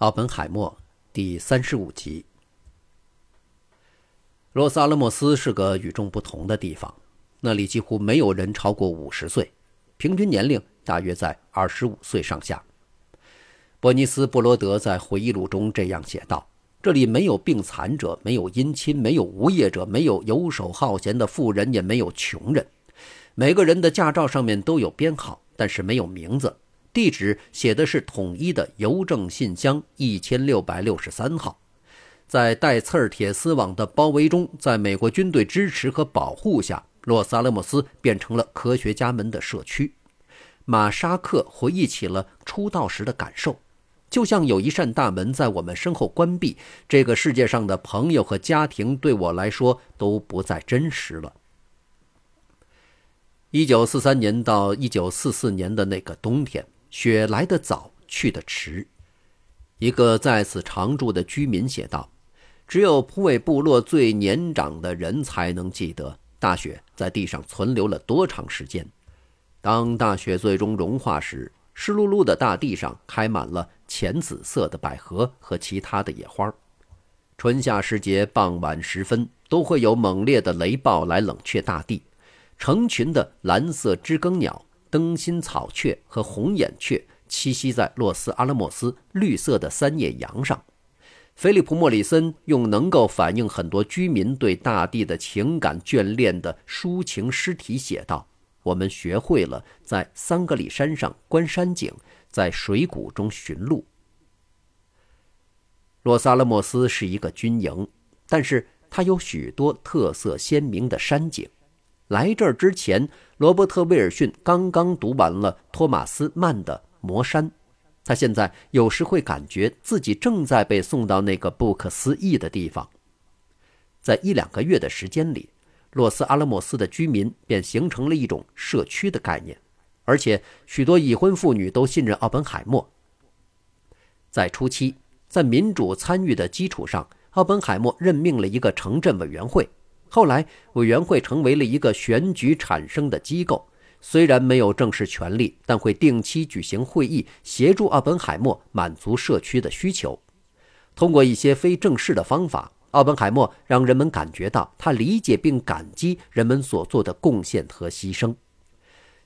奥本海默第三十五集。洛斯阿拉莫斯是个与众不同的地方，那里几乎没有人超过五十岁，平均年龄大约在二十五岁上下。伯尼斯·布罗德在回忆录中这样写道：“这里没有病残者，没有姻亲，没有无业者，没有游手好闲的富人，也没有穷人。每个人的驾照上面都有编号，但是没有名字。”地址写的是统一的邮政信箱一千六百六十三号，在带刺儿铁丝网的包围中，在美国军队支持和保护下，洛萨勒莫斯变成了科学家们的社区。马沙克回忆起了出道时的感受，就像有一扇大门在我们身后关闭，这个世界上的朋友和家庭对我来说都不再真实了。一九四三年到一九四四年的那个冬天。雪来得早，去得迟。一个在此常住的居民写道：“只有普韦部落最年长的人才能记得大雪在地上存留了多长时间。当大雪最终融化时，湿漉漉的大地上开满了浅紫色的百合和其他的野花。春夏时节傍晚时分，都会有猛烈的雷暴来冷却大地。成群的蓝色知更鸟。”灯心草雀和红眼雀栖息在洛斯阿拉莫斯绿色的三叶杨上。菲利普·莫里森用能够反映很多居民对大地的情感眷恋的抒情诗体写道：“我们学会了在桑格里山上观山景，在水谷中寻路。”洛斯阿拉莫斯是一个军营，但是它有许多特色鲜明的山景。来这儿之前，罗伯特·威尔逊刚刚读完了托马斯·曼的《魔山》，他现在有时会感觉自己正在被送到那个不可思议的地方。在一两个月的时间里，洛斯阿拉莫斯的居民便形成了一种社区的概念，而且许多已婚妇女都信任奥本海默。在初期，在民主参与的基础上，奥本海默任命了一个城镇委员会。后来，委员会成为了一个选举产生的机构，虽然没有正式权力，但会定期举行会议，协助奥本海默满足社区的需求。通过一些非正式的方法，奥本海默让人们感觉到他理解并感激人们所做的贡献和牺牲。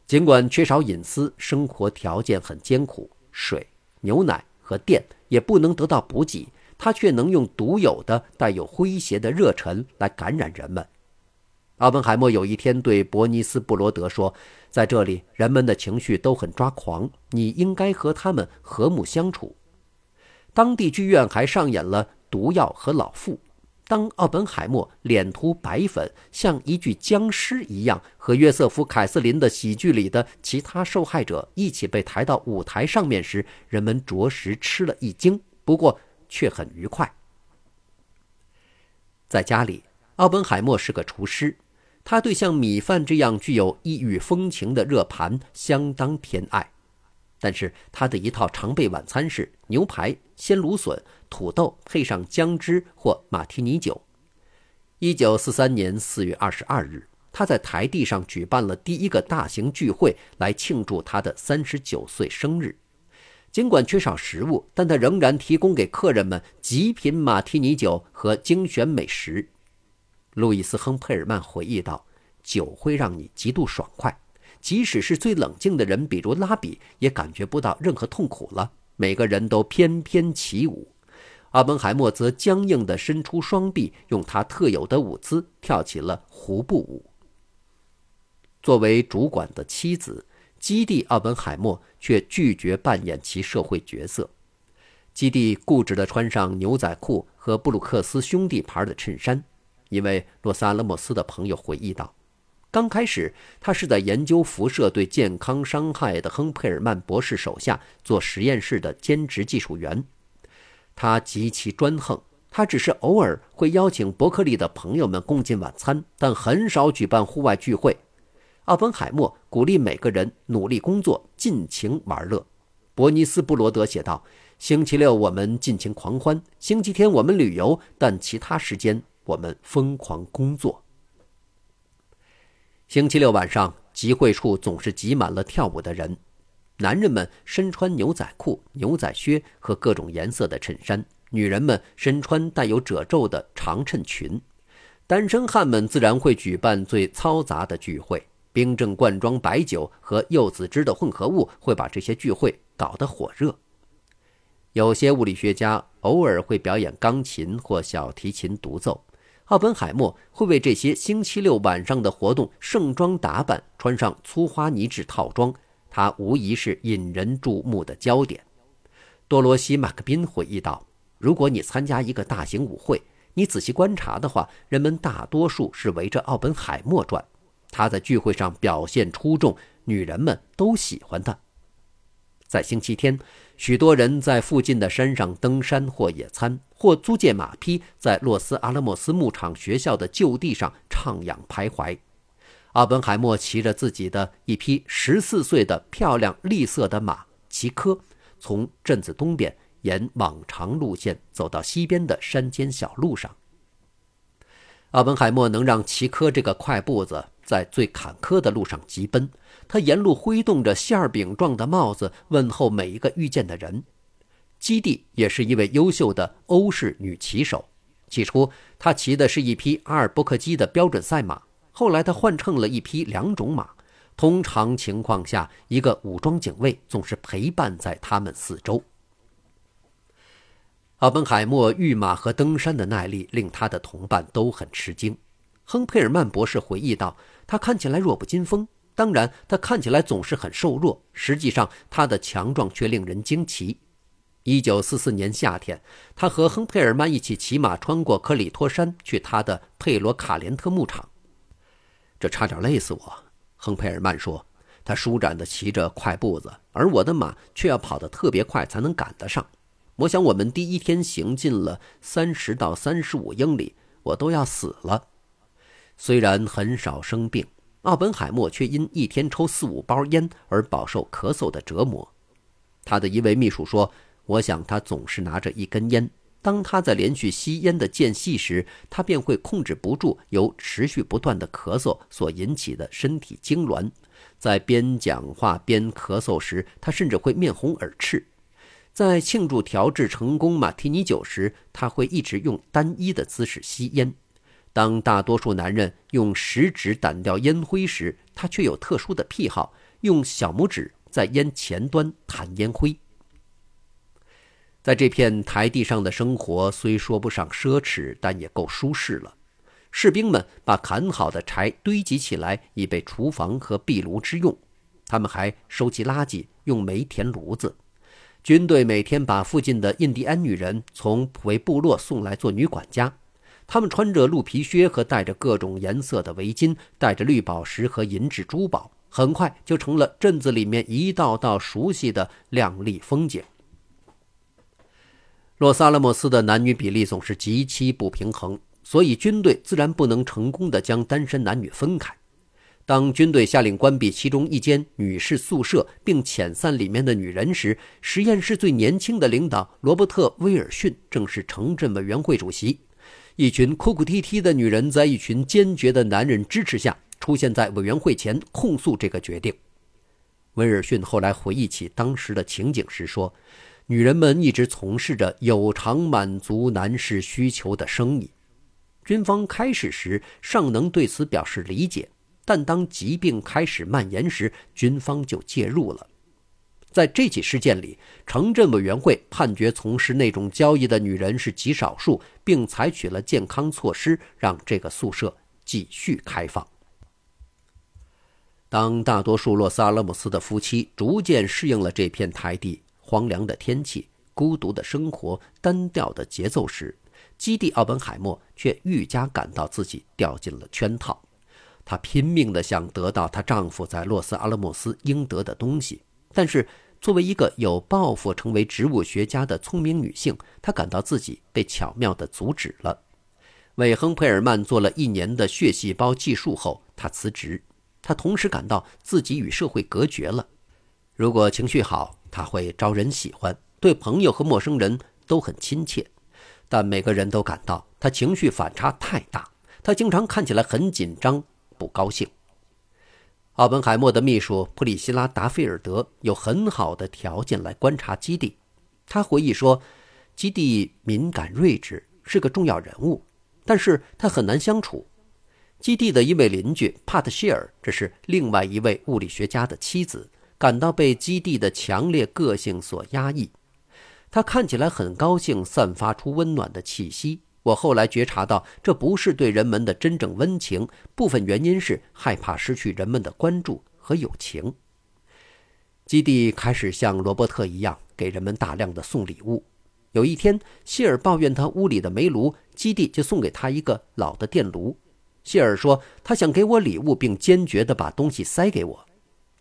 尽管缺少隐私，生活条件很艰苦，水、牛奶和电也不能得到补给。他却能用独有的带有诙谐的热忱来感染人们。奥本海默有一天对伯尼斯·布罗德说：“在这里，人们的情绪都很抓狂，你应该和他们和睦相处。”当地剧院还上演了《毒药和老妇》。当奥本海默脸涂白粉，像一具僵尸一样，和约瑟夫·凯瑟琳的喜剧里的其他受害者一起被抬到舞台上面时，人们着实吃了一惊。不过，却很愉快。在家里，奥本海默是个厨师，他对像米饭这样具有异域风情的热盘相当偏爱。但是他的一套常备晚餐是牛排、鲜芦笋、土豆，配上姜汁或马提尼酒。一九四三年四月二十二日，他在台地上举办了第一个大型聚会，来庆祝他的三十九岁生日。尽管缺少食物，但他仍然提供给客人们极品马提尼酒和精选美食。路易斯·亨佩尔曼回忆道：“酒会让你极度爽快，即使是最冷静的人，比如拉比，也感觉不到任何痛苦了。每个人都翩翩起舞。阿本海默则僵硬地伸出双臂，用他特有的舞姿跳起了胡步舞。作为主管的妻子。”基地奥本海默却拒绝扮演其社会角色。基地固执地穿上牛仔裤和布鲁克斯兄弟牌的衬衫，因为洛萨勒莫斯的朋友回忆道：“刚开始，他是在研究辐射对健康伤害的亨佩尔曼博士手下做实验室的兼职技术员。他极其专横，他只是偶尔会邀请伯克利的朋友们共进晚餐，但很少举办户外聚会。”奥本海默鼓励每个人努力工作，尽情玩乐。伯尼斯·布罗德写道：“星期六我们尽情狂欢，星期天我们旅游，但其他时间我们疯狂工作。”星期六晚上，集会处总是挤满了跳舞的人。男人们身穿牛仔裤、牛仔靴和各种颜色的衬衫，女人们身穿带有褶皱的长衬裙。单身汉们自然会举办最嘈杂的聚会，冰镇罐装白酒和柚子汁的混合物会把这些聚会搞得火热。有些物理学家偶尔会表演钢琴或小提琴独奏。奥本海默会为这些星期六晚上的活动盛装打扮，穿上粗花呢制套装，他无疑是引人注目的焦点。多罗西·马克宾回忆道：“如果你参加一个大型舞会，你仔细观察的话，人们大多数是围着奥本海默转。他在聚会上表现出众，女人们都喜欢他。在星期天，许多人在附近的山上登山或野餐，或租借马匹，在洛斯阿拉莫斯牧场学校的旧地上徜徉徘徊。奥本海默骑着自己的一匹十四岁的漂亮栗色的马奇科，从镇子东边。沿往常路线走到西边的山间小路上，奥本海默能让奇科这个快步子在最坎坷的路上疾奔。他沿路挥动着馅饼状的帽子，问候每一个遇见的人。基地也是一位优秀的欧式女骑手。起初，她骑的是一匹阿尔伯克基的标准赛马，后来她换乘了一匹两种马。通常情况下，一个武装警卫总是陪伴在他们四周。奥本海默御马和登山的耐力令他的同伴都很吃惊。亨佩尔曼博士回忆道：“他看起来弱不禁风，当然，他看起来总是很瘦弱。实际上，他的强壮却令人惊奇。”1944 年夏天，他和亨佩尔曼一起骑马穿过科里托山，去他的佩罗卡连特牧场。这差点累死我，亨佩尔曼说。他舒展地骑着快步子，而我的马却要跑得特别快才能赶得上。我想，我们第一天行进了三十到三十五英里，我都要死了。虽然很少生病，奥本海默却因一天抽四五包烟而饱受咳嗽的折磨。他的一位秘书说：“我想他总是拿着一根烟。当他在连续吸烟的间隙时，他便会控制不住由持续不断的咳嗽所引起的身体痉挛。在边讲话边咳嗽时，他甚至会面红耳赤。”在庆祝调制成功马提尼酒时，他会一直用单一的姿势吸烟。当大多数男人用食指掸掉烟灰时，他却有特殊的癖好，用小拇指在烟前端弹烟灰。在这片台地上的生活虽说不上奢侈，但也够舒适了。士兵们把砍好的柴堆积起来，以备厨房和壁炉之用。他们还收集垃圾，用煤填炉子。军队每天把附近的印第安女人从普维部落送来做女管家，他们穿着鹿皮靴和戴着各种颜色的围巾，带着绿宝石和银质珠宝，很快就成了镇子里面一道道熟悉的亮丽风景。洛萨拉莫斯的男女比例总是极其不平衡，所以军队自然不能成功的将单身男女分开。当军队下令关闭其中一间女士宿舍，并遣散里面的女人时，实验室最年轻的领导罗伯特·威尔逊正是城镇委员会主席。一群哭哭啼啼的女人在一群坚决的男人支持下出现在委员会前，控诉这个决定。威尔逊后来回忆起当时的情景时说：“女人们一直从事着有偿满足男士需求的生意。”军方开始时尚能对此表示理解。但当疾病开始蔓延时，军方就介入了。在这起事件里，城镇委员会判决从事那种交易的女人是极少数，并采取了健康措施，让这个宿舍继续开放。当大多数洛斯阿拉姆斯的夫妻逐渐适应了这片台地荒凉的天气、孤独的生活、单调的节奏时，基地奥本海默却愈加感到自己掉进了圈套。她拼命地想得到她丈夫在洛斯阿拉莫斯应得的东西，但是作为一个有抱负、成为植物学家的聪明女性，她感到自己被巧妙地阻止了。为亨佩尔曼做了一年的血细胞计数后，她辞职。她同时感到自己与社会隔绝了。如果情绪好，她会招人喜欢，对朋友和陌生人都很亲切，但每个人都感到她情绪反差太大。她经常看起来很紧张。不高兴。奥本海默的秘书普里希拉·达菲尔德有很好的条件来观察基地。他回忆说，基地敏感睿智，是个重要人物，但是他很难相处。基地的一位邻居帕特希尔，这是另外一位物理学家的妻子，感到被基地的强烈个性所压抑。他看起来很高兴，散发出温暖的气息。我后来觉察到，这不是对人们的真正温情，部分原因是害怕失去人们的关注和友情。基地开始像罗伯特一样给人们大量的送礼物。有一天，谢尔抱怨他屋里的煤炉，基地就送给他一个老的电炉。谢尔说他想给我礼物，并坚决地把东西塞给我。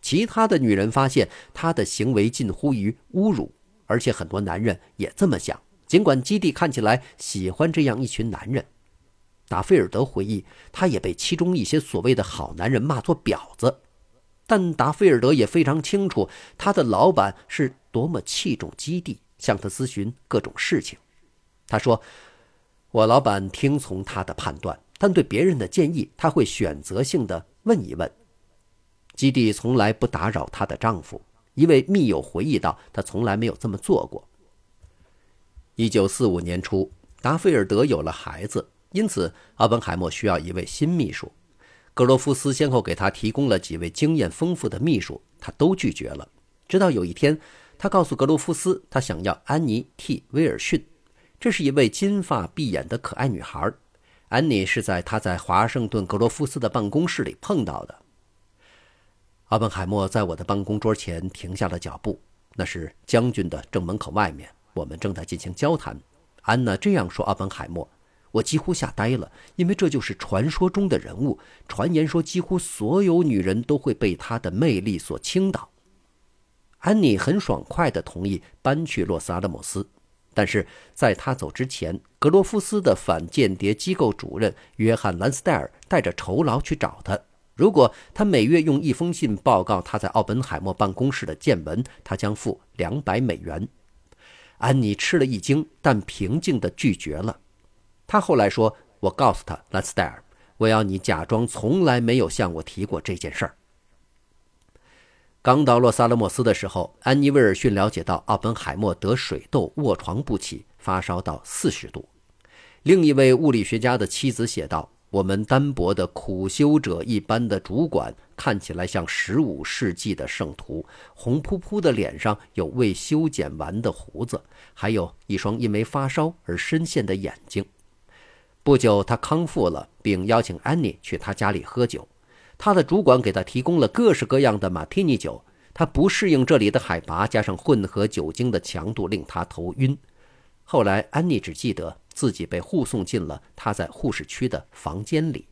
其他的女人发现他的行为近乎于侮辱，而且很多男人也这么想。尽管基地看起来喜欢这样一群男人，达菲尔德回忆，他也被其中一些所谓的好男人骂作婊子。但达菲尔德也非常清楚，他的老板是多么器重基地，向他咨询各种事情。他说：“我老板听从他的判断，但对别人的建议，他会选择性的问一问。”基地从来不打扰她的丈夫。一位密友回忆道：“他从来没有这么做过。”一九四五年初，达菲尔德有了孩子，因此奥本海默需要一位新秘书。格罗夫斯先后给他提供了几位经验丰富的秘书，他都拒绝了。直到有一天，他告诉格罗夫斯，他想要安妮 ·T· 威尔逊，这是一位金发碧眼的可爱女孩。安妮是在他在华盛顿格罗夫斯的办公室里碰到的。奥本海默在我的办公桌前停下了脚步，那是将军的正门口外面。我们正在进行交谈，安娜这样说：“阿本海默，我几乎吓呆了，因为这就是传说中的人物。传言说，几乎所有女人都会被他的魅力所倾倒。”安妮很爽快地同意搬去洛斯阿拉莫斯，但是在他走之前，格罗夫斯的反间谍机构主任约翰·兰斯戴尔带着酬劳去找他。如果他每月用一封信报告他在奥本海默办公室的见闻，他将付两百美元。安妮吃了一惊，但平静地拒绝了。他后来说：“我告诉他，兰斯戴尔，我要你假装从来没有向我提过这件事儿。”刚到洛萨勒莫斯的时候，安妮·威尔逊了解到奥本海默得水痘，卧床不起，发烧到四十度。另一位物理学家的妻子写道。我们单薄的苦修者一般的主管看起来像十五世纪的圣徒，红扑扑的脸上有未修剪完的胡子，还有一双因为发烧而深陷的眼睛。不久，他康复了，并邀请安妮去他家里喝酒。他的主管给他提供了各式各样的马提尼酒。他不适应这里的海拔，加上混合酒精的强度，令他头晕。后来，安妮只记得。自己被护送进了他在护士区的房间里。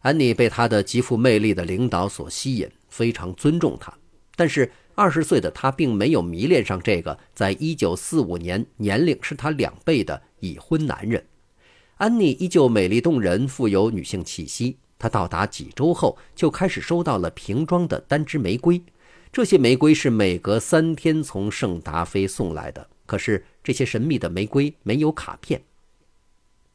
安妮被他的极富魅力的领导所吸引，非常尊重他。但是二十岁的他并没有迷恋上这个在一九四五年年龄是他两倍的已婚男人。安妮依旧美丽动人，富有女性气息。她到达几周后就开始收到了瓶装的单支玫瑰，这些玫瑰是每隔三天从圣达菲送来的。可是这些神秘的玫瑰没有卡片，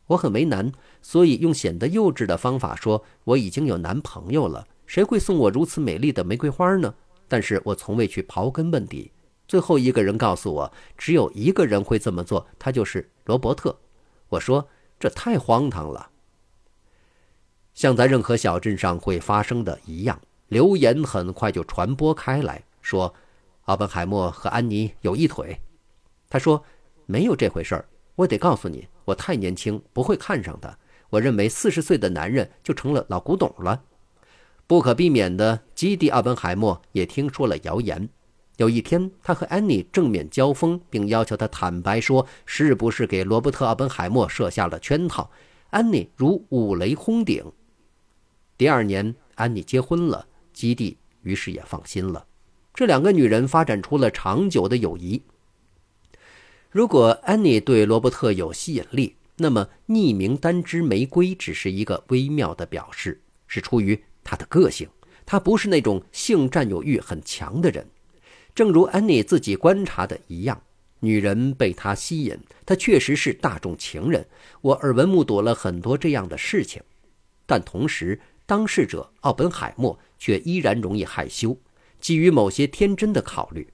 我很为难，所以用显得幼稚的方法说我已经有男朋友了。谁会送我如此美丽的玫瑰花呢？但是我从未去刨根问底。最后一个人告诉我，只有一个人会这么做，他就是罗伯特。我说这太荒唐了。像在任何小镇上会发生的一样，流言很快就传播开来，说奥本海默和安妮有一腿。他说：“没有这回事儿，我得告诉你，我太年轻，不会看上他。我认为四十岁的男人就成了老古董了。”不可避免的，基蒂·奥本海默也听说了谣言。有一天，他和安妮正面交锋，并要求他坦白说是不是给罗伯特·奥本海默设下了圈套。安妮如五雷轰顶。第二年，安妮结婚了，基蒂于是也放心了。这两个女人发展出了长久的友谊。如果安妮对罗伯特有吸引力，那么匿名单支玫瑰只是一个微妙的表示，是出于他的个性。他不是那种性占有欲很强的人，正如安妮自己观察的一样，女人被他吸引，他确实是大众情人。我耳闻目睹了很多这样的事情，但同时，当事者奥本海默却依然容易害羞，基于某些天真的考虑。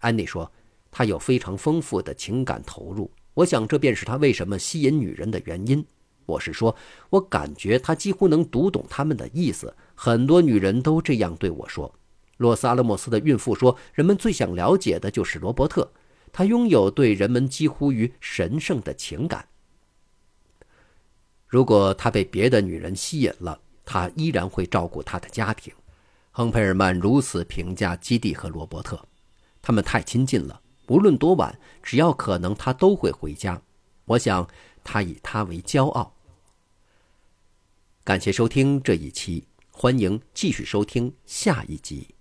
安妮说：“他有非常丰富的情感投入，我想这便是他为什么吸引女人的原因。我是说，我感觉他几乎能读懂他们的意思。很多女人都这样对我说。”洛斯阿拉莫斯的孕妇说：“人们最想了解的就是罗伯特，他拥有对人们几乎于神圣的情感。如果他被别的女人吸引了，他依然会照顾他的家庭。”亨佩尔曼如此评价基蒂和罗伯特。他们太亲近了，无论多晚，只要可能，他都会回家。我想，他以他为骄傲。感谢收听这一期，欢迎继续收听下一集。